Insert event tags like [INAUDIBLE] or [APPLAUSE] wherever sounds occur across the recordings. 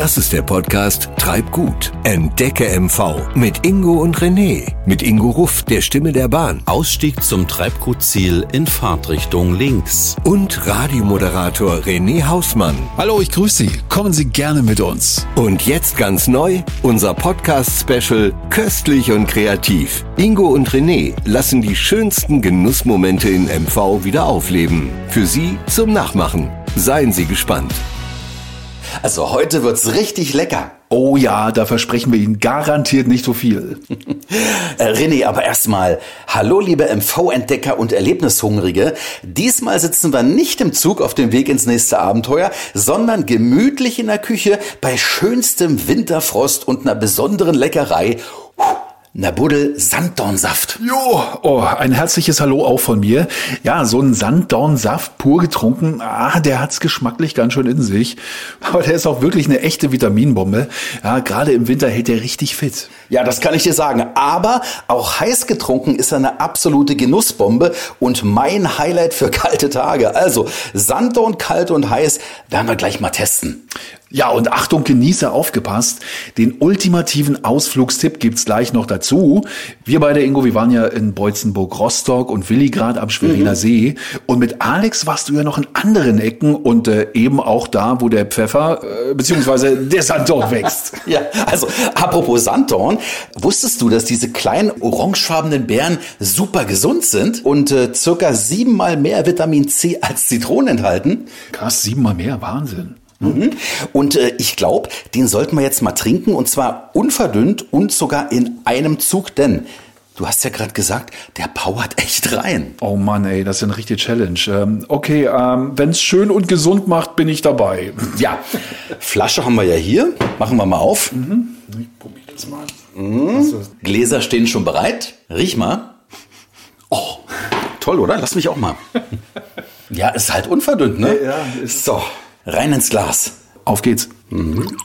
Das ist der Podcast Treib gut. Entdecke MV mit Ingo und René. Mit Ingo Ruff, der Stimme der Bahn. Ausstieg zum Treibgutziel in Fahrtrichtung links. Und Radiomoderator René Hausmann. Hallo, ich grüße Sie. Kommen Sie gerne mit uns. Und jetzt ganz neu, unser Podcast-Special Köstlich und Kreativ. Ingo und René lassen die schönsten Genussmomente in MV wieder aufleben. Für Sie zum Nachmachen. Seien Sie gespannt. Also heute wird's richtig lecker. Oh ja, da versprechen wir Ihnen garantiert nicht so viel. [LAUGHS] Äh, René, aber erstmal, hallo liebe MV-Entdecker und Erlebnishungrige. Diesmal sitzen wir nicht im Zug auf dem Weg ins nächste Abenteuer, sondern gemütlich in der Küche bei schönstem Winterfrost und einer besonderen Leckerei. Nabuddel Sanddornsaft. Jo, oh, ein herzliches Hallo auch von mir. Ja, so ein Sanddornsaft pur getrunken, ah, der hat's geschmacklich ganz schön in sich. Aber der ist auch wirklich eine echte Vitaminbombe. Ja, gerade im Winter hält der richtig fit. Ja, das kann ich dir sagen. Aber auch heiß getrunken ist eine absolute Genussbombe und mein Highlight für kalte Tage. Also Sanddorn kalt und heiß werden wir gleich mal testen. Ja, und Achtung, Genießer, aufgepasst. Den ultimativen Ausflugstipp gibt's gleich noch dazu. Wir beide, Ingo, wir waren ja in Beutzenburg-Rostock und Willigrad am Schweriner mhm. See. Und mit Alex warst du ja noch in anderen Ecken und äh, eben auch da, wo der Pfeffer äh, beziehungsweise der Sanddorn wächst. [LAUGHS] ja, also apropos Sanddorn, wusstest du, dass diese kleinen orangefarbenen Beeren super gesund sind und äh, circa siebenmal mehr Vitamin C als Zitronen enthalten? Krass, siebenmal mehr, Wahnsinn. Mhm. Und äh, ich glaube, den sollten wir jetzt mal trinken und zwar unverdünnt und sogar in einem Zug, denn Du hast ja gerade gesagt, der powert echt rein. Oh Mann, ey, das ist eine richtige Challenge. Ähm, okay, ähm, wenn es schön und gesund macht, bin ich dabei. Ja, Flasche haben wir ja hier. Machen wir mal auf. Mhm. Ich probiere das mal. Mhm. Gläser stehen schon bereit. Riech mal. Oh, toll, oder? Lass mich auch mal. ja, ist halt unverdünnt, ne? Ja, ja. So, Rein ins Glas. Auf geht's. Mhm.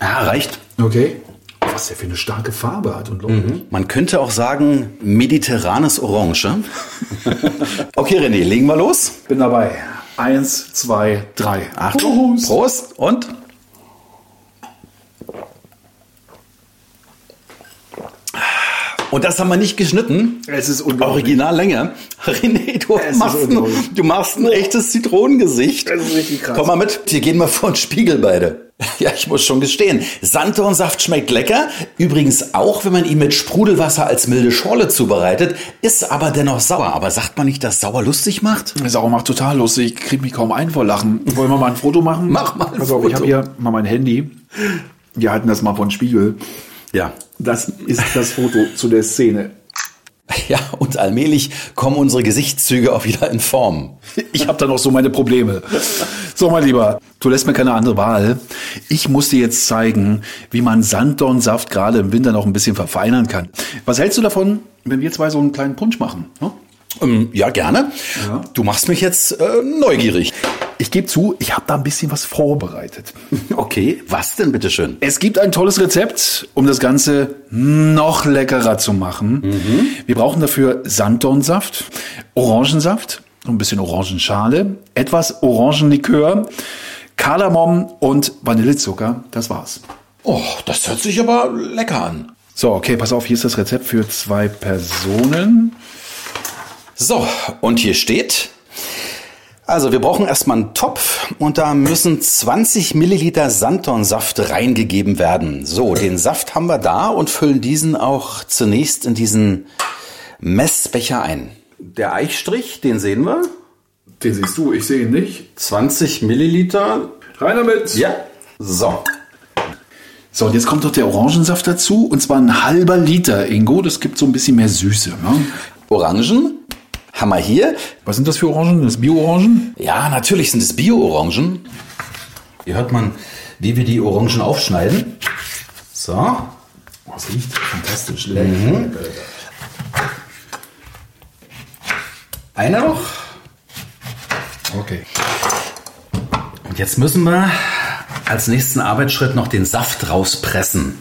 Ja, reicht. Okay. Was der für eine starke Farbe hat und mhm. Man könnte auch sagen, mediterranes Orange. [LAUGHS] okay, René, legen wir los. Bin dabei. Eins, zwei, drei. Achtung. Prost. Prost. Und? Und das haben wir nicht geschnitten. Es ist Originallänge. [LAUGHS] René, du machst, ein, du machst ein echtes Zitronengesicht. Das ist richtig krass. Komm mal mit, hier gehen wir vor den Spiegel beide. [LAUGHS] Ja, ich muss schon gestehen. Sanddornsaft schmeckt lecker. Übrigens auch, wenn man ihn mit Sprudelwasser als milde Schorle zubereitet, ist aber dennoch sauer. Aber sagt man nicht, dass sauer lustig macht? Sauer macht total lustig. Ich krieg mich kaum ein vor Lachen. Wollen wir mal ein Foto machen? Mach mal ein also, Foto. Ich habe hier mal mein Handy. Wir halten das mal vor den Spiegel. Ja. Das ist das Foto zu der Szene. [LAUGHS] Ja, und allmählich kommen unsere Gesichtszüge auch wieder in Form. Ich habe da noch so meine Probleme. So, mein Lieber, du lässt mir keine andere Wahl. Ich muss dir jetzt zeigen, wie man Sanddornsaft gerade im Winter noch ein bisschen verfeinern kann. Was hältst du davon, wenn wir zwei so einen kleinen Punsch machen? Hm? Ähm, ja, gerne. Ja. Du machst mich jetzt äh, neugierig. Ich gebe zu, ich habe da ein bisschen was vorbereitet. [LAUGHS] Okay, was denn bitteschön? Es gibt ein tolles Rezept, um das Ganze noch leckerer zu machen. Mhm. Wir brauchen dafür Sanddornsaft, Orangensaft, ein bisschen Orangenschale, etwas Orangenlikör, Kardamom und Vanillezucker. Das war's. Oh, das hört sich aber lecker an. So, okay, pass auf, hier ist das Rezept für zwei Personen. So, und hier steht, also wir brauchen erstmal einen Topf und da müssen 20 Milliliter Sanddornsaft reingegeben werden. So, den Saft haben wir da und füllen diesen auch zunächst in diesen Messbecher ein. Der Eichstrich, den sehen wir. Den siehst du, ich sehe ihn nicht. 20 Milliliter. Rein damit. Ja. So. So, und jetzt kommt doch der Orangensaft dazu und zwar ein halber Liter, Ingo. Das gibt so ein bisschen mehr Süße. Ne? Orangen haben wir hier. Was sind das für Orangen? Das Bio-Orangen? Ja, natürlich sind es Bio-Orangen. Hier hört man, wie wir die Orangen aufschneiden. So. Oh, das riecht fantastisch. Mhm. Einer noch. Okay. Und jetzt müssen wir als nächsten Arbeitsschritt noch den Saft rauspressen.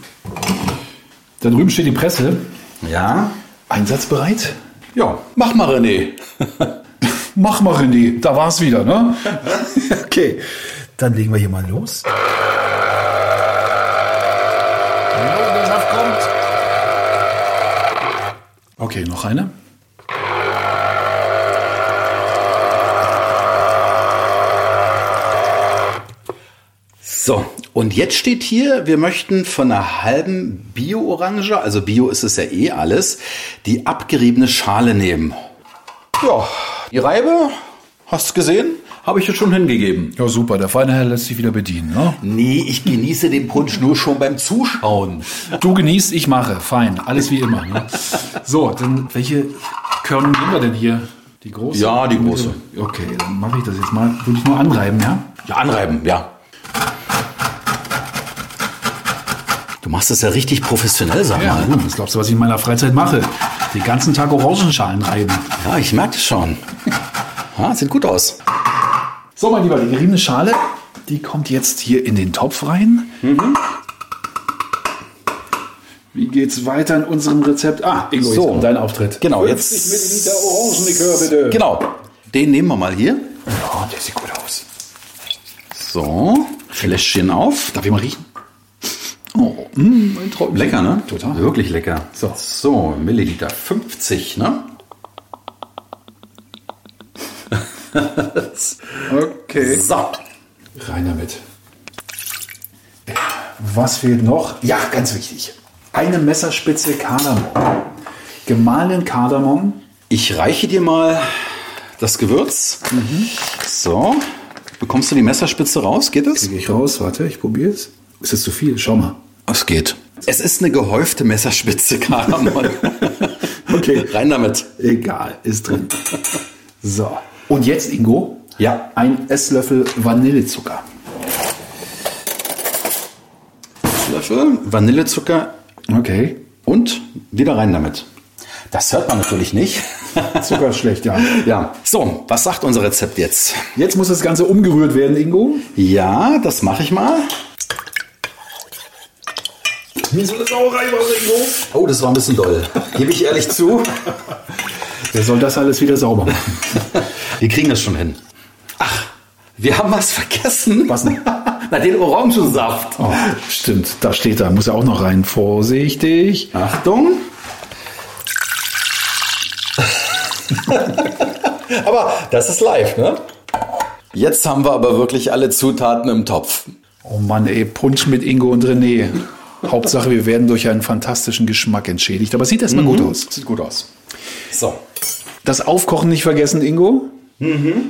Da drüben steht die Presse. Ja. Einsatzbereit? Ja, mach mal, René. [LAUGHS] Mach mal, René. Da war's wieder, ne? [LAUGHS] okay. Dann legen wir hier mal los. Kommt. Okay, noch eine. So, und jetzt steht hier, wir möchten von einer halben Bio-Orange, also Bio ist es ja eh alles, die abgeriebene Schale nehmen. Ja, die Reibe, hast du gesehen, habe ich dir schon hingegeben. Ja, super. Der feine Herr lässt sich wieder bedienen, ne? Nee, ich genieße den Punsch nur schon beim Zuschauen. Du genießt, ich mache. Fein. Alles wie immer. Ne? So, dann welche Körner nehmen wir denn hier? Die große? Ja, die große. Okay, dann mache ich das jetzt mal. Würde ich nur anreiben, ja? Ja, anreiben, ja. Machst das ja richtig professionell, sag Ja, mal. was glaubst du, was ich in meiner Freizeit mache? Den ganzen Tag Orangenschalen reiben. Ja, ich merke das schon. Ja, sieht gut aus. So, mein Lieber, die geriebene Schale, die kommt jetzt hier in den Topf rein. Wie geht's weiter in unserem Rezept? Ah, Ingo, So. dein Auftritt. Genau, 50 jetzt. Milliliter Orangenlikör, bitte. Genau. Den nehmen wir mal hier. Ja, der sieht gut aus. So, Fläschchen auf. Darf ich mal riechen? Oh, mm. Lecker, ne? Total. Wirklich lecker. So. so Milliliter 50, ne? [LAUGHS] Okay. So. Rein damit. Was fehlt noch? Ja, ganz wichtig. Eine Messerspitze Kardamom. Gemahlenen Kardamom. Ich reiche dir mal das Gewürz. So. Bekommst du die Messerspitze raus? Geht es? Kriege ich raus. Warte, ich probiere es. Ist es zu viel? Schau mal. Es geht. Es ist eine gehäufte Messerspitze Kardamom. [LAUGHS] Okay. Rein damit. Egal, ist drin. So. Und jetzt, Ingo? Ja. Ein Esslöffel Vanillezucker. Löffel Vanillezucker Okay. und wieder rein damit. Das hört man natürlich nicht. [LAUGHS] Zucker ist schlecht, ja. ja. So, was sagt unser Rezept jetzt? Jetzt muss das Ganze umgerührt werden, Ingo. Ja, das mache ich mal. Wie soll das Sauerei was, Ingo? Oh, das war ein bisschen doll. Gebe ich ehrlich zu. Wer soll das alles wieder sauber machen? Wir kriegen das schon hin. Ach, wir haben was vergessen. Was denn? [LAUGHS] Na, den Orangensaft. Oh, stimmt, da steht da, muss er auch noch rein. Vorsichtig. Achtung. [LAUGHS] aber das ist live, ne? Jetzt haben wir aber wirklich alle Zutaten im Topf. Oh Mann, ey, Punsch mit Ingo und René. Hauptsache, wir werden durch einen fantastischen Geschmack entschädigt. Aber es sieht erstmal gut aus. Sieht gut aus. So. Das Aufkochen nicht vergessen, Ingo.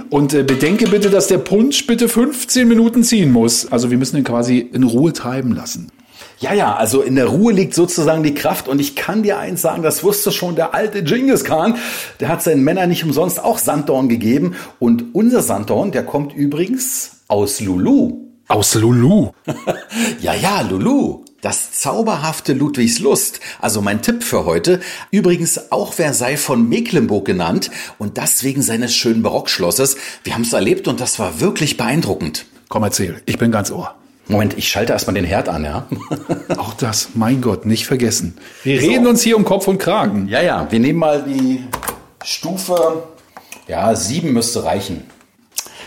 Und äh, bedenke bitte, dass der Punsch bitte 15 Minuten ziehen muss. Also wir müssen ihn quasi in Ruhe treiben lassen. Ja, ja, also in der Ruhe liegt sozusagen die Kraft und ich kann dir eins sagen, das wusste schon der alte Genghis Khan. Der hat seinen Männern nicht umsonst auch Sanddorn gegeben und unser Sanddorn, der kommt übrigens aus Lulu. Aus Lulu. [LAUGHS] Ja, ja, Lulu. Das zauberhafte Ludwigslust. Also mein Tipp für heute. Übrigens auch Versailles von Mecklenburg genannt und das wegen seines schönen Barockschlosses. Wir haben es erlebt und das war wirklich beeindruckend. Komm, erzähl. Ich bin ganz ohr. Moment, ich schalte erstmal den Herd an, ja? [LAUGHS] Auch das, mein Gott, nicht vergessen. Wir reden uns hier um Kopf und Kragen. Ja, ja, wir nehmen mal die Stufe, ja, sieben müsste reichen.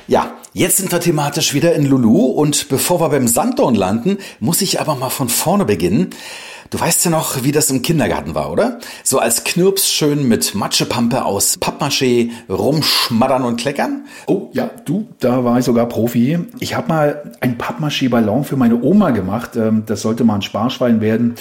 Ja, jetzt sind wir thematisch wieder in Lulu und bevor wir beim Sanddorn landen, muss ich aber mal von vorne beginnen. Du weißt ja noch, wie das im Kindergarten war, oder? So als Knirps schön mit Matschepampe aus Pappmaché rumschmattern und kleckern? Oh, ja, du, da war ich sogar Profi. Ich habe mal ein Pappmaché-Ballon für meine Oma gemacht. Ähm, Das sollte mal ein Sparschwein werden.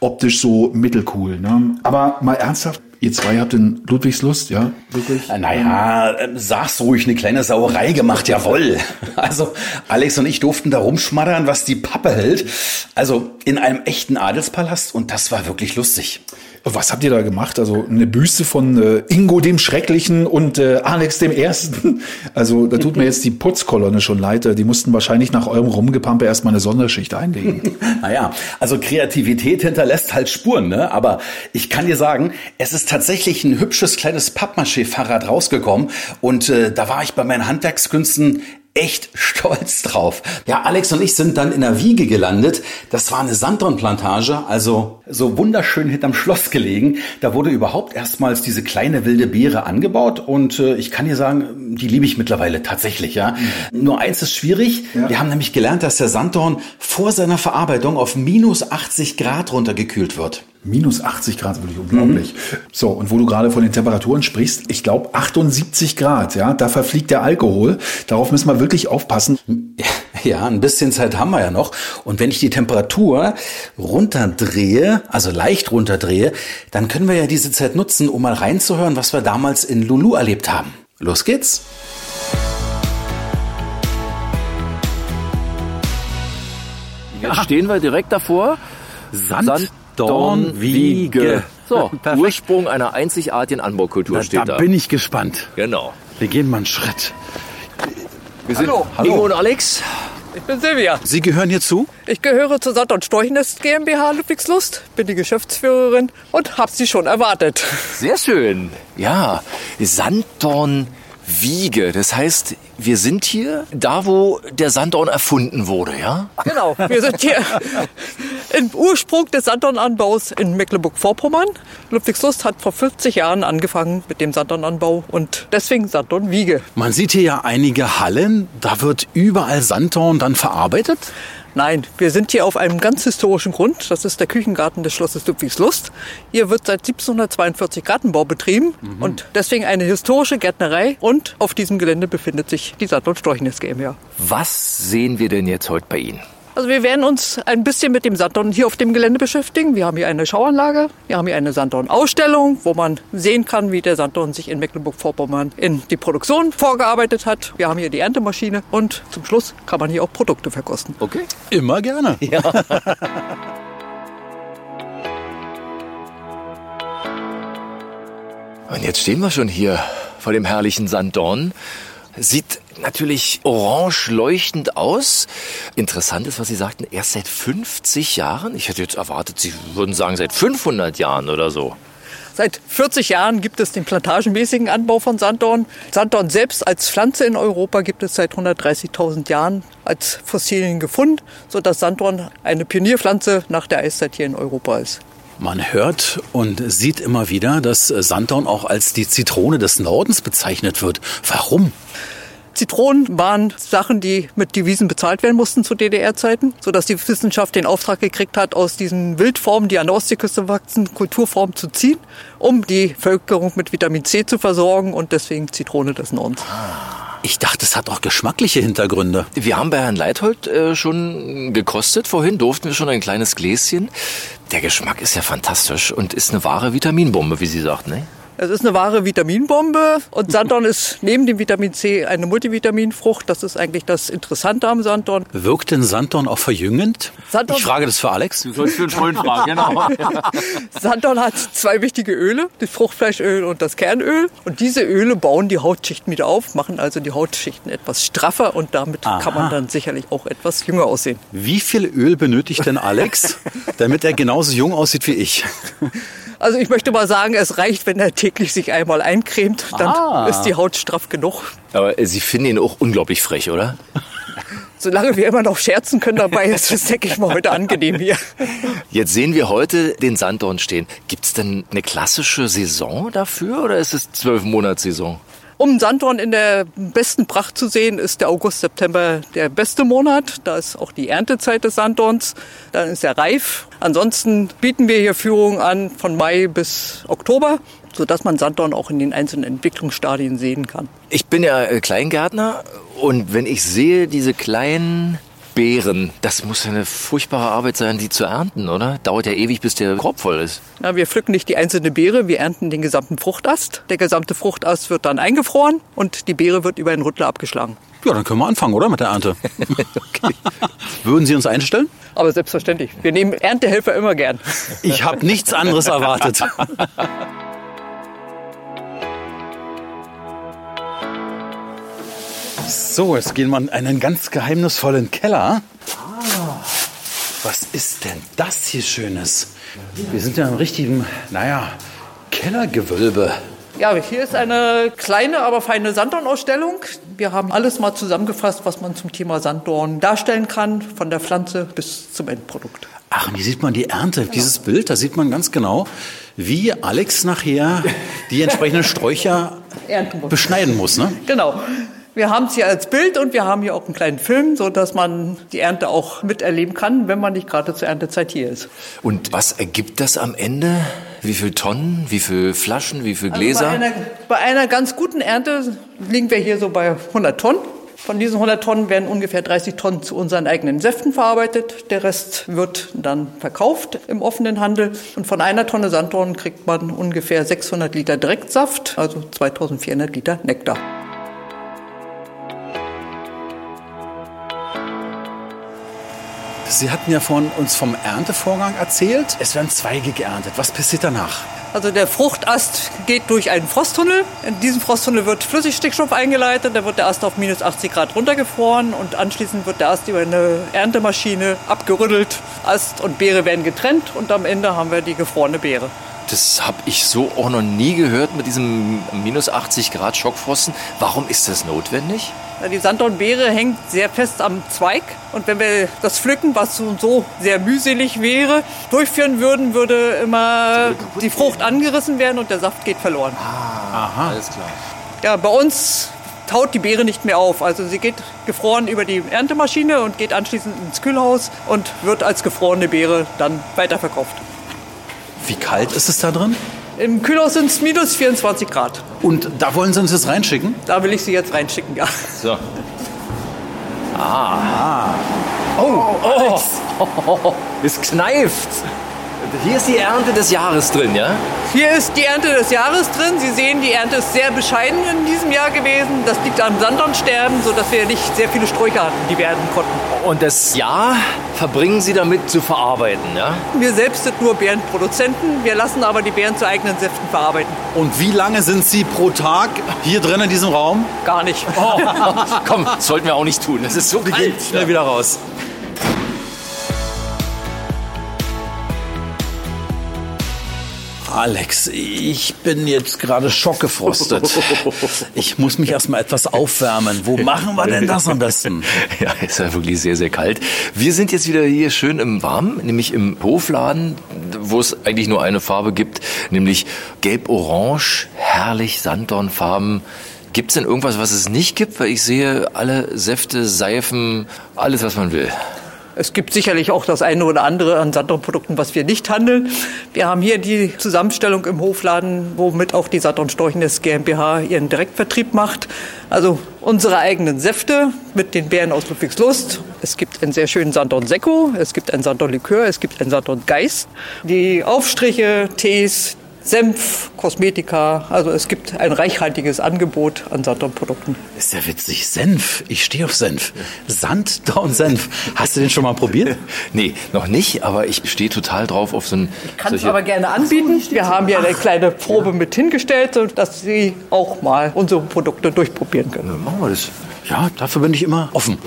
Optisch so mittelcool. Ne? Aber mal ernsthaft, ihr zwei habt in Ludwigslust, ja? Wirklich? Äh, Naja, äh, sag's ruhig, eine kleine Sauerei gemacht, jawoll. Also, Alex und ich durften da rumschmattern, was die Pappe hält. Also, in einem echten Adelspalast und das war wirklich lustig. Was habt ihr da gemacht? Also eine Büste von äh, Ingo dem Schrecklichen und äh, Alex dem Ersten. [LAUGHS] Also da tut mir jetzt die Putzkolonne schon leid. Die mussten wahrscheinlich nach eurem Rumgepampe erstmal eine Sonderschicht einlegen. [LAUGHS] Naja, also Kreativität hinterlässt halt Spuren, ne? Aber ich kann dir sagen, es ist tatsächlich ein hübsches kleines Pappmaché-Fahrrad rausgekommen und äh, da war ich bei meinen Handwerkskünsten echt [LAUGHS] stolz drauf. Ja, Alex und ich sind dann in der Wiege gelandet. Das war eine Sanddornplantage, also so wunderschön hinterm Schloss gelegen. Da wurde überhaupt erstmals diese kleine wilde Beere angebaut und äh, ich kann dir sagen, die liebe ich mittlerweile tatsächlich, ja. Mhm. Nur eins ist schwierig. Ja. Wir haben nämlich gelernt, dass der Sanddorn vor seiner Verarbeitung auf minus 80 Grad runtergekühlt wird. Minus 80 Grad, wirklich unglaublich. Mhm. So, und wo du gerade von den Temperaturen sprichst, ich glaube 78 Grad, ja, da verfliegt der Alkohol. Darauf müssen wir wirklich aufpassen. Ja, ein bisschen Zeit haben wir ja noch. Und wenn ich die Temperatur runterdrehe, also leicht runterdrehe, dann können wir ja diese Zeit nutzen, um mal reinzuhören, was wir damals in Lulu erlebt haben. Los geht's! Jetzt stehen wir direkt davor. Sand, Sand Dornwiege. So, [LAUGHS] Perfekt. Ursprung einer einzigartigen Anbaukultur Na, steht da. Da bin ich gespannt. Genau. Wir gehen mal einen Schritt. Wir sind Hallo. Hallo. Ingo und Alex. Ich bin Silvia. Sie gehören hier zu? Ich gehöre zur Sand- und Storchnest GmbH Ludwigslust, bin die Geschäftsführerin und habe Sie schon erwartet. Sehr schön. Ja, Sanddorn Wiege. Das heißt, wir sind hier da, wo der Sanddorn erfunden wurde, ja? Genau, wir sind hier im Ursprung des Sanddornanbaus in Mecklenburg-Vorpommern. Ludwigslust hat vor 50 Jahren angefangen mit dem Sanddornanbau und deswegen Sanddornwiege. Man sieht hier ja einige Hallen, da wird überall Sanddorn dann verarbeitet? Nein, wir sind hier auf einem ganz historischen Grund. Das ist der Küchengarten des Schlosses Ludwigslust. Hier wird seit 1742 Gartenbau betrieben mhm. und deswegen eine historische Gärtnerei. Und auf diesem Gelände befindet sich die Sand- und Storchnis GmbH. Was sehen wir denn jetzt heute bei Ihnen? Also wir werden uns ein bisschen mit dem Sanddorn hier auf dem Gelände beschäftigen. Wir haben hier eine Schauanlage, wir haben hier eine Sanddorn-Ausstellung, wo man sehen kann, wie der Sanddorn sich in Mecklenburg-Vorpommern in die Produktion vorgearbeitet hat. Wir haben hier die Erntemaschine und zum Schluss kann man hier auch Produkte verkosten. Okay. Immer gerne. [LAUGHS] Ja. Und jetzt stehen wir schon hier vor dem herrlichen Sanddorn. Sieht natürlich orange leuchtend aus. Interessant ist, was Sie sagten, erst seit 50 Jahren. Ich hätte jetzt erwartet, Sie würden sagen seit 500 Jahren oder so. Seit 40 Jahren gibt es den plantagenmäßigen Anbau von Sanddorn. Sanddorn selbst als Pflanze in Europa gibt es seit 130.000 Jahren als Fossilien gefunden, sodass Sanddorn eine Pionierpflanze nach der Eiszeit hier in Europa ist. Man hört und sieht immer wieder, dass Sanddorn auch als die Zitrone des Nordens bezeichnet wird. Warum? Zitronen waren Sachen, die mit Devisen bezahlt werden mussten zu DDR-Zeiten, sodass die Wissenschaft den Auftrag gekriegt hat, aus diesen Wildformen, die an der Ostseeküste wachsen, Kulturformen zu ziehen, um die Völkerung mit Vitamin C zu versorgen und deswegen Zitrone des Nordens. Ich dachte, es hat auch geschmackliche Hintergründe. Wir haben bei Herrn Leithold äh, schon gekostet. Vorhin durften wir schon ein kleines Gläschen. Der Geschmack ist ja fantastisch und ist eine wahre Vitaminbombe, wie Sie sagten. Ne? Es ist eine wahre Vitaminbombe und Sanddorn ist neben dem Vitamin C eine Multivitaminfrucht. Das ist eigentlich das Interessante am Sanddorn. Wirkt denn Sanddorn auch verjüngend? Sanddorn ich frage das für Alex. Du sollst für einen Freund fragen, genau. [LAUGHS] Sanddorn hat zwei wichtige Öle, das Fruchtfleischöl und das Kernöl. Und diese Öle bauen die Hautschichten wieder auf, machen also die Hautschichten etwas straffer und damit Aha. kann man dann sicherlich auch etwas jünger aussehen. Wie viel Öl benötigt denn Alex, [LAUGHS] damit er genauso jung aussieht wie ich? Also ich möchte mal sagen, es reicht, wenn er täglich sich einmal eincremt, dann ah. ist die Haut straff genug. Aber Sie finden ihn auch unglaublich frech, oder? [LAUGHS] Solange wir immer noch scherzen können dabei, ist es, denke ich mal, heute angenehm hier. Jetzt sehen wir heute den Sanddorn stehen. Gibt es denn eine klassische Saison dafür oder ist es zwölf Monats Saison? Um Sanddorn in der besten Pracht zu sehen, ist der August, September der beste Monat. Da ist auch die Erntezeit des Sanddorns. Dann ist er reif. Ansonsten bieten wir hier Führungen an von Mai bis Oktober sodass man Sanddorn auch in den einzelnen Entwicklungsstadien sehen kann. Ich bin ja äh, Kleingärtner und wenn ich sehe diese kleinen Beeren, das muss eine furchtbare Arbeit sein, die zu ernten, oder? Dauert ja ewig, bis der Korb voll ist. Na, wir pflücken nicht die einzelne Beere, wir ernten den gesamten Fruchtast. Der gesamte Fruchtast wird dann eingefroren und die Beere wird über einen Rüttler abgeschlagen. Ja, dann können wir anfangen, oder? Mit der Ernte. [LAUGHS] okay. [LAUGHS] Würden Sie uns einstellen? Aber selbstverständlich. Wir nehmen Erntehelfer immer gern. Ich habe nichts anderes erwartet. [LAUGHS] So, jetzt gehen wir in einen ganz geheimnisvollen Keller. Was ist denn das hier Schönes? Wir sind ja im richtigen, naja, Kellergewölbe. Ja, hier ist eine kleine, aber feine Sanddornausstellung. Wir haben alles mal zusammengefasst, was man zum Thema Sanddorn darstellen kann, von der Pflanze bis zum Endprodukt. Ach, und hier sieht man die Ernte, dieses Bild, da sieht man ganz genau, wie Alex nachher die entsprechenden Sträucher [LAUGHS] beschneiden muss. Ne? Genau. Wir haben es hier als Bild und wir haben hier auch einen kleinen Film, so dass man die Ernte auch miterleben kann, wenn man nicht gerade zur Erntezeit hier ist. Und was ergibt das am Ende? Wie viel Tonnen, wie viel Flaschen, wie viel Also Gläser? bei, einer, bei einer ganz guten Ernte liegen wir hier so bei 100 Tonnen. Von diesen 100 Tonnen werden ungefähr 30 Tonnen zu unseren eigenen Säften verarbeitet. Der Rest wird dann verkauft im offenen Handel. Und von einer Tonne Sanddorn kriegt man ungefähr 600 Liter Direktsaft, also 2400 Liter Nektar. Sie hatten ja von uns vom Erntevorgang erzählt. Es werden Zweige geerntet. Was passiert danach? Also der Fruchtast geht durch einen Frosttunnel. In diesem Frosttunnel wird Flüssigstickstoff eingeleitet. Da wird der Ast auf minus 80 Grad runtergefroren und anschließend wird der Ast über eine Erntemaschine abgerüttelt. Ast und Beere werden getrennt und am Ende haben wir die gefrorene Beere. Das habe ich so auch noch nie gehört mit diesem minus 80 Grad Schockfrosten. Warum ist das notwendig? Die Sanddornbeere hängt sehr fest am Zweig und wenn wir das Pflücken, was so und so sehr mühselig wäre, durchführen würden, würde immer die Frucht angerissen werden und der Saft geht verloren. Alles klar. Ja, bei uns taut die Beere nicht mehr auf. Also sie geht gefroren über die Erntemaschine und geht anschließend ins Kühlhaus und wird als gefrorene Beere dann weiterverkauft. Wie kalt ist es da drin? Im Kühlhaus sind es minus 24 Grad. Und da wollen Sie uns jetzt reinschicken? Da will ich sie jetzt reinschicken, ja. So. Ah. Oh, oh. oh. [LAUGHS] Es kneift. Hier ist die Ernte des Jahres drin, ja? Hier ist die Ernte des Jahres drin. Sie sehen, die Ernte ist sehr bescheiden in diesem Jahr gewesen. Das liegt am Sanddornsterben, sodass wir nicht sehr viele Sträucher hatten, die wir ernten konnten. Und das Jahr verbringen Sie damit zu verarbeiten, ja? Wir selbst sind nur Beerenproduzenten. Wir lassen aber die Beeren zu eigenen Säften verarbeiten. Und wie lange sind Sie pro Tag hier drin in diesem Raum? Gar nicht. Komm, das sollten wir auch nicht tun. Das ist so kalt. schnell wieder raus. Alex, ich bin jetzt gerade schockgefrostet. [LAUGHS] Ich muss mich erstmal etwas aufwärmen. Wo machen wir denn das am besten? [LAUGHS] Ja, ist ja wirklich sehr, sehr kalt. Wir sind jetzt wieder hier schön im Warmen, nämlich im Hofladen, wo es eigentlich nur eine Farbe gibt, nämlich gelb-orange, herrlich Sanddornfarben. Gibt es denn irgendwas, was es nicht gibt? Weil ich sehe alle Säfte, Seifen, alles, was man will. Es gibt sicherlich auch das eine oder andere an Sanddorn-Produkten, was wir nicht handeln. Wir haben hier die Zusammenstellung im Hofladen, womit auch die Sanddorn Storchnes GmbH ihren Direktvertrieb macht. Also unsere eigenen Säfte mit den Beeren aus Ludwigslust. Es gibt einen sehr schönen Sanddorn Sekko, es gibt einen Sanddorn Likör, es gibt einen Sanddorn Geist. Die Aufstriche, Tees, Senf, Kosmetika. Also es gibt ein reichhaltiges Angebot an Sanddorn-Produkten. Ist ja witzig. Senf. Ich stehe auf Senf. Sanddorn-Senf. [LAUGHS] Hast du den schon mal probiert? [LAUGHS] Nee, noch nicht, aber ich stehe total drauf auf so ein... Kann es aber gerne anbieten. Wir haben hier eine kleine Probe mit hingestellt, sodass Sie auch mal unsere Produkte durchprobieren können. Machen wir das. Ja, dafür bin ich immer offen.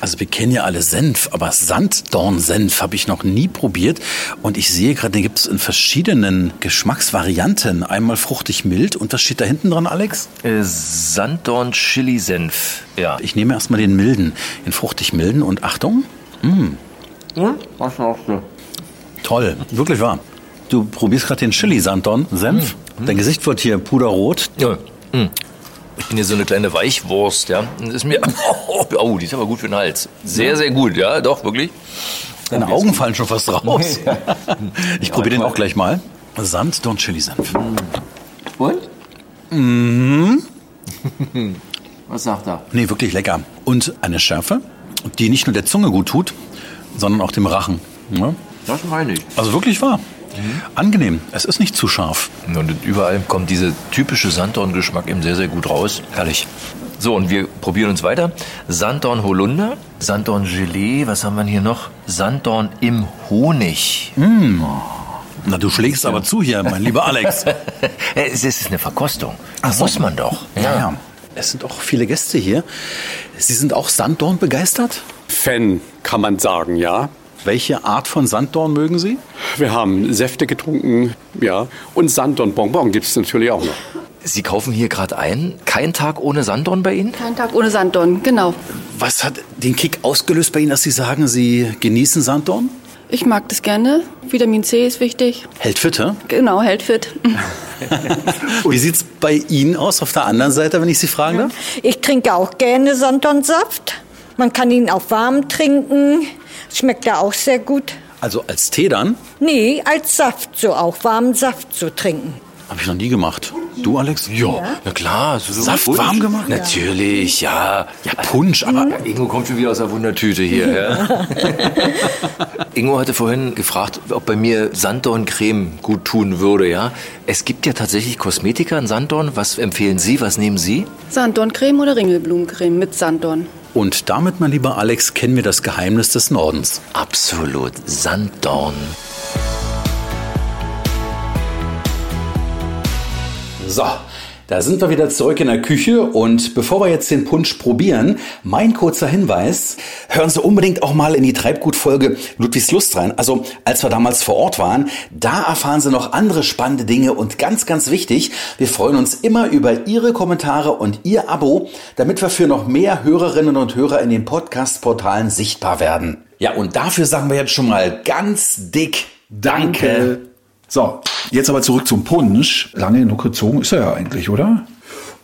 Also wir kennen ja alle Senf, aber Sanddorn-Senf habe ich noch nie probiert. Und ich sehe gerade, den gibt es in verschiedenen Geschmacksvarianten. Einmal fruchtig mild. Und was steht da hinten dran, Alex? Äh, Sanddorn Chili Senf. Ja. Ich nehme erstmal den milden, den fruchtig milden. Und Achtung, Was machst du? toll, wirklich wahr. Du probierst gerade den Chili-Sanddorn-Senf. Dein Gesicht wird hier puderrot. Ja. mm. Ich bin hier so eine kleine Weichwurst, ja. Das ist mir. [LAUGHS] Oh, die ist aber gut für den Hals. Sehr, sehr gut, ja, doch, wirklich. Deine Augen fallen schon fast raus. [LAUGHS] Ich probiere den auch gleich mal. Sanddorn Chili-Senf. Und? Mhm. Was sagt er? Nee, wirklich lecker. Und eine Schärfe, die nicht nur der Zunge gut tut, sondern auch dem Rachen. Ja? Das meine ich. Also wirklich wahr. Angenehm. Es ist nicht zu scharf. Und überall kommt dieser typische Sanddorn-Geschmack eben sehr, sehr gut raus. Herrlich. So, und wir probieren uns weiter. Sanddorn Holunder, Sanddorn Gelee, was haben wir hier noch? Sanddorn im Honig. Na, du schlägst aber zu hier, mein lieber Alex. [LAUGHS] Es ist eine Verkostung. Das muss man doch. Ja, ja. Es sind auch viele Gäste hier. Sie sind auch Sanddorn begeistert? Fan, kann man sagen, ja. Welche Art von Sanddorn mögen Sie? Wir haben Säfte getrunken, ja. Und Sand und Bonbon gibt es natürlich auch noch. Sie kaufen hier gerade ein. Kein Tag ohne Sanddorn bei Ihnen? Kein Tag ohne Sanddorn, genau. Was hat den Kick ausgelöst bei Ihnen, dass Sie sagen, Sie genießen Sanddorn? Ich mag das gerne. Vitamin C ist wichtig. Hält fit, hä? Genau, hält fit. [LAUGHS] Wie sieht's bei Ihnen aus auf der anderen Seite, wenn ich Sie fragen darf? Ich trinke auch gerne Sanddornsaft. Man kann ihn auch warm trinken. Schmeckt ja auch sehr gut. Also als Tee dann? Nee, als Saft so auch, warmen Saft zu trinken. Habe ich noch nie gemacht. Du, Alex? Ja, na klar. So Saft Punsch. warm gemacht? Natürlich, ja. Ja, Punsch, aber Ingo kommt schon wieder aus der Wundertüte hier. Ja. [LAUGHS] Ingo hatte vorhin gefragt, ob bei mir Sanddorncreme gut tun würde. Ja, es gibt ja tatsächlich Kosmetika in Sanddorn. Was empfehlen Sie? Was nehmen Sie? Sanddorncreme oder Ringelblumencreme mit Sanddorn? Und damit, mein lieber Alex, kennen wir das Geheimnis des Nordens. Absolut Sanddorn. So, da sind wir wieder zurück in der Küche und bevor wir jetzt den Punsch probieren, mein kurzer Hinweis, hören Sie unbedingt auch mal in die Treibgut-Folge Ludwigslust rein. Also, als wir damals vor Ort waren, da erfahren Sie noch andere spannende Dinge und ganz, ganz wichtig, wir freuen uns immer über Ihre Kommentare und Ihr Abo, damit wir für noch mehr Hörerinnen und Hörer in den Podcast-Portalen sichtbar werden. Ja, und dafür sagen wir jetzt schon mal ganz dick Danke. So, jetzt aber zurück zum Punsch. Lange genug gezogen ist er ja eigentlich, oder?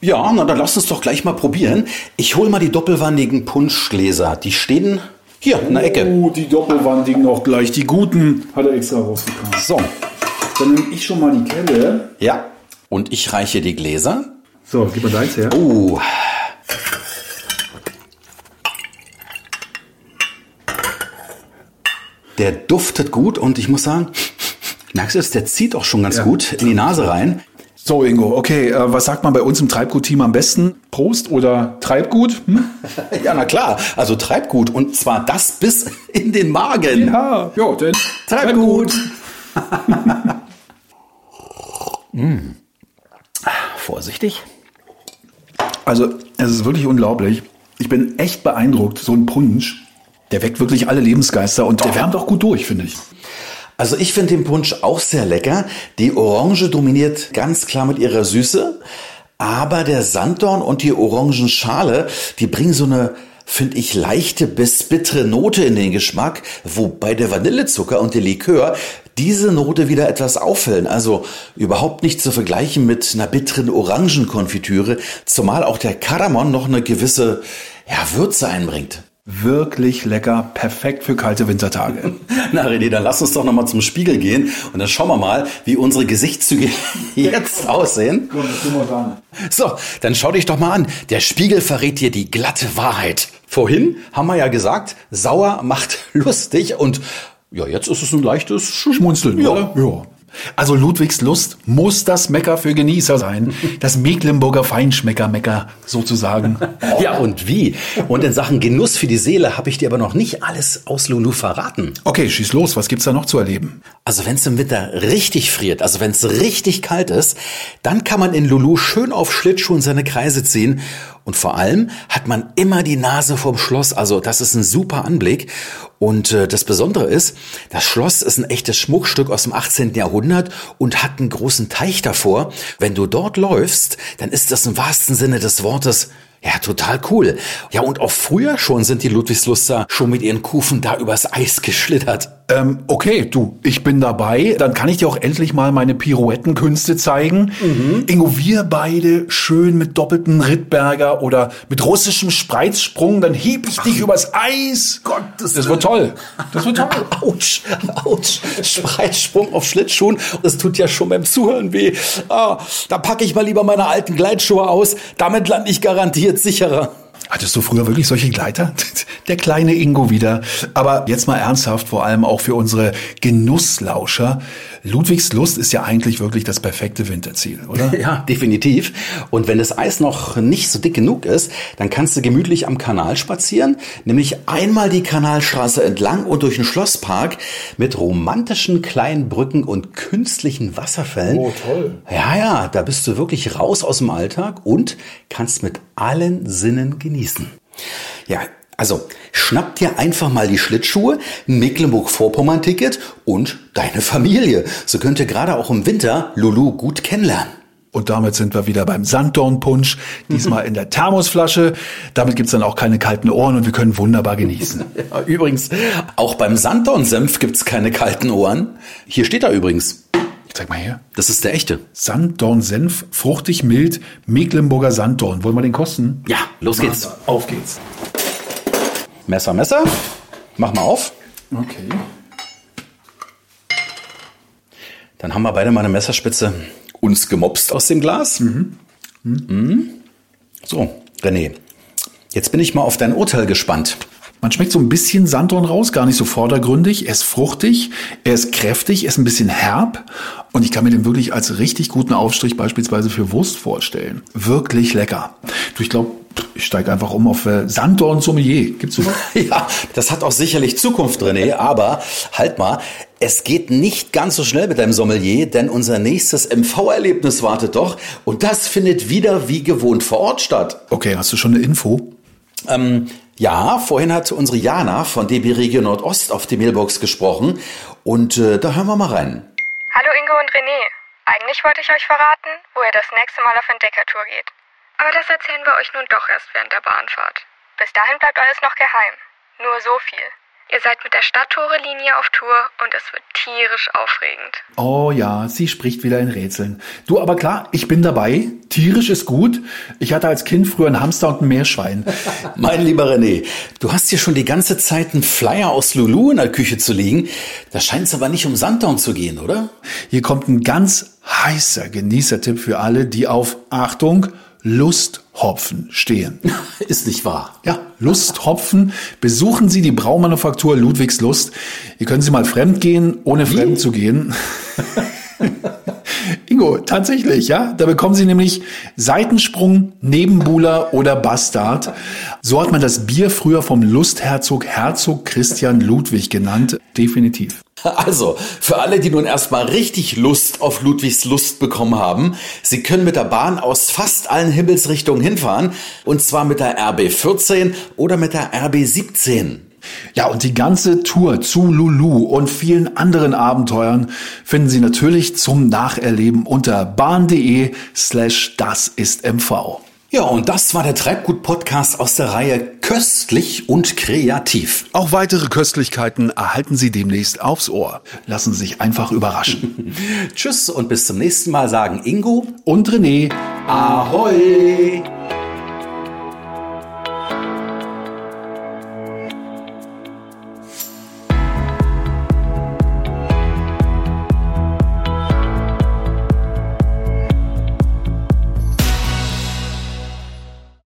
Ja, na dann lass uns doch gleich mal probieren. Ich hol mal die doppelwandigen Punschgläser. Die stehen hier in der Ecke. Oh, die Doppelwandigen auch gleich. Die guten hat er extra rausgekommen. So, Dann nehme ich schon mal die Kelle. ja. Und ich reiche die Gläser. So, gib mal deins her. Oh. Der duftet gut und ich muss sagen, merkst du es, der zieht auch schon ganz Ja. gut in die Nase rein. So, Ingo, okay, äh, was sagt man bei uns im Treibgut-Team am besten? Prost oder Treibgut? Hm? [LAUGHS] Ja, na klar, also Treibgut und zwar das bis in den Magen. Ja, ja, denn Treibgut. [LAUGHS] mm. Vorsichtig. Also, es ist wirklich unglaublich. Ich bin echt beeindruckt. So ein Punsch, der weckt wirklich alle Lebensgeister und der wärmt auch gut durch, finde ich. Also ich finde den Punsch auch sehr lecker. Die Orange dominiert ganz klar mit ihrer Süße, aber der Sanddorn und die Orangenschale, die bringen so eine finde ich leichte bis bittere Note in den Geschmack, wobei der Vanillezucker und der Likör diese Note wieder etwas auffüllen. Also überhaupt nicht zu vergleichen mit einer bitteren Orangenkonfitüre, zumal auch der Karamon noch eine gewisse ja, Würze einbringt. Wirklich lecker, perfekt für kalte Wintertage. [LAUGHS] Na René, dann lass uns doch nochmal zum Spiegel gehen und dann schauen wir mal, wie unsere Gesichtszüge [LAUGHS] jetzt aussehen. So, dann schau dich doch mal an. Der Spiegel verrät dir die glatte Wahrheit. Vorhin haben wir ja gesagt, sauer macht [LAUGHS] lustig und ja, jetzt ist es ein leichtes Schmunzeln, Ja. oder? Ja. Also Ludwigs Lust muss das Mecker für Genießer sein. [LAUGHS] Das Mecklenburger Feinschmecker-Mecker sozusagen. [LAUGHS] Ja, und wie? Und in Sachen Genuss für die Seele habe ich dir aber noch nicht alles aus Lulu verraten. Okay, schieß los. Was gibt's da noch zu erleben? Also wenn es im Winter richtig friert, also wenn es richtig kalt ist, dann kann man in Lulu schön auf Schlittschuhen seine Kreise ziehen. Und vor allem hat man immer die Nase vorm Schloss. Also das ist ein super Anblick. Und äh, das Besondere ist, das Schloss ist ein echtes Schmuckstück aus dem 18. Jahrhundert und hat einen großen Teich davor. Wenn du dort läufst, dann ist das im wahrsten Sinne des Wortes ja, total cool. Ja, und auch früher schon sind die Ludwigsluster schon mit ihren Kufen da übers Eis geschlittert. Ähm, okay, du, ich bin dabei. Dann kann ich dir auch endlich mal meine Pirouettenkünste zeigen. Ingo, wir beide schön mit doppelten Rittberger oder mit russischem Spreizsprung, dann heb ich dich übers Eis. Gott, das, das wird toll. Das wird toll. [LAUGHS] Autsch, Autsch, Spreizsprung auf Schlittschuhen. Das tut ja schon beim Zuhören weh. Ah, da packe ich mal lieber meine alten Gleitschuhe aus. Damit lande ich garantiert sicherer. Hattest du früher wirklich solche Gleiter? [LAUGHS] Der kleine Ingo wieder. Aber jetzt mal ernsthaft, vor allem auch für unsere Genusslauscher. Ludwigs Lust ist ja eigentlich wirklich das perfekte Winterziel, oder? [LAUGHS] Ja, definitiv. Und wenn das Eis noch nicht so dick genug ist, dann kannst du gemütlich am Kanal spazieren, nämlich einmal die Kanalstraße entlang und durch den Schlosspark mit romantischen kleinen Brücken und künstlichen Wasserfällen. Oh, toll. Ja, ja, da bist du wirklich raus aus dem Alltag und kannst mit allen Sinnen genießen. Ja, also schnapp dir einfach mal die Schlittschuhe, Mecklenburg-Vorpommern-Ticket und deine Familie. So könnt ihr gerade auch im Winter Lulu gut kennenlernen. Und damit sind wir wieder beim Sanddornpunsch, diesmal in der Thermosflasche. Damit gibt's dann auch keine kalten Ohren und wir können wunderbar genießen. [LAUGHS] Ja, übrigens, auch beim Sanddornsenf gibt's keine kalten Ohren. Hier steht er übrigens. Zeig mal her. Das ist der echte. Sanddornsenf, fruchtig mild, Mecklenburger Sanddorn. Wollen wir den kosten? Ja, los geht's. Auf geht's. Messer, Messer. Mach mal auf. Okay. Dann haben wir beide mal eine Messerspitze uns gemopst aus dem Glas. Mhm. So, René. Jetzt bin ich mal auf dein Urteil gespannt. Man schmeckt so ein bisschen Sanddorn raus, gar nicht so vordergründig. Er ist fruchtig, er ist kräftig, er ist ein bisschen herb. Und ich kann mir den wirklich als richtig guten Aufstrich beispielsweise für Wurst vorstellen. Wirklich lecker. Du, ich glaube, ich steige einfach um auf äh, Sanddorn Sommelier. Gibt's sowas? [LAUGHS] Ja, das hat auch sicherlich Zukunft, René, aber halt mal, es geht nicht ganz so schnell mit deinem Sommelier, denn unser nächstes MV-Erlebnis wartet doch und das findet wieder wie gewohnt vor Ort statt. Okay, hast du schon eine Info? Ähm, ja, vorhin hat unsere Jana von DB Region Nordost auf die Mailbox gesprochen und äh, da hören wir mal rein. Hallo Ingo und René. Eigentlich wollte ich euch verraten, wo ihr das nächste Mal auf Entdeckertour geht. Aber das erzählen wir euch nun doch erst während der Bahnfahrt. Bis dahin bleibt alles noch geheim. Nur so viel. Ihr seid mit der Stadttore-Linie auf Tour und es wird tierisch aufregend. Oh ja, sie spricht wieder in Rätseln. Du, aber klar, ich bin dabei. Tierisch ist gut. Ich hatte als Kind früher einen Hamster und ein Meerschwein. [LAUGHS] Mein lieber René, du hast hier schon die ganze Zeit einen Flyer aus Lulu in der Küche zu liegen. Da scheint es aber nicht um Sanddorn zu gehen, oder? Hier kommt ein ganz heißer Genießertipp für alle, die auf, Achtung, Lusthopfen stehen. [LAUGHS] Ist nicht wahr. Ja, Lusthopfen. Besuchen Sie die Braumanufaktur Ludwigslust. Hier können Sie mal fremd gehen, ohne fremd zu gehen. [LAUGHS] Ingo, tatsächlich, ja. Da bekommen Sie nämlich Seitensprung, Nebenbuhler oder Bastard. So hat man das Bier früher vom Lustherzog Herzog Christian Ludwig genannt. Definitiv. Also, für alle, die nun erstmal richtig Lust auf Ludwigs Lust bekommen haben, Sie können mit der Bahn aus fast allen Himmelsrichtungen hinfahren. Und zwar mit der RB 14 oder mit der RB 17. Ja, und die ganze Tour zu Lulu und vielen anderen Abenteuern finden Sie natürlich zum Nacherleben unter bahn.de slash das ist MV. Ja, und das war der Treibgut-Podcast aus der Reihe Köstlich und Kreativ. Auch weitere Köstlichkeiten erhalten Sie demnächst aufs Ohr. Lassen Sie sich einfach überraschen. [LAUGHS] Tschüss und bis zum nächsten Mal sagen Ingo Und René, Ahoi!